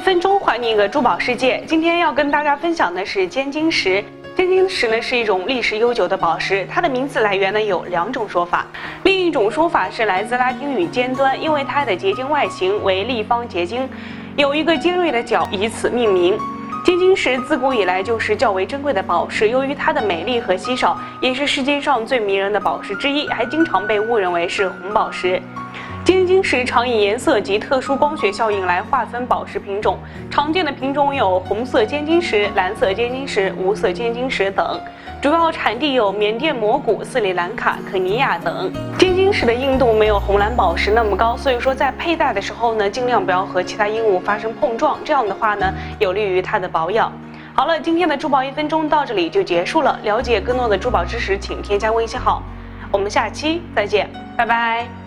分钟还你一个珠宝世界。今天要跟大家分享的是尖晶石。尖晶石呢是一种历史悠久的宝石，它的名字来源呢有两种说法。另一种说法是来自拉丁语尖端，因为它的结晶外形为立方结晶，有一个尖锐的角，以此命名。尖晶石自古以来就是较为珍贵的宝石，由于它的美丽和稀少，也是世界上最迷人的宝石之一，还经常被误认为是红宝石。尖晶石常以颜色及特殊光学效应来划分宝石品种，常见的品种有红色尖晶石、蓝色尖晶石、无色尖晶石等。主要产地有缅甸、摩古、斯里兰卡、肯尼亚等。尖晶石的硬度没有红蓝宝石那么高，所以说在佩戴的时候呢，尽量不要和其他硬物发生碰撞，这样的话呢，有利于它的保养。好了，今天的珠宝一分钟到这里就结束了。了解更多的珠宝知识，请添加微信号。我们下期再见，拜拜。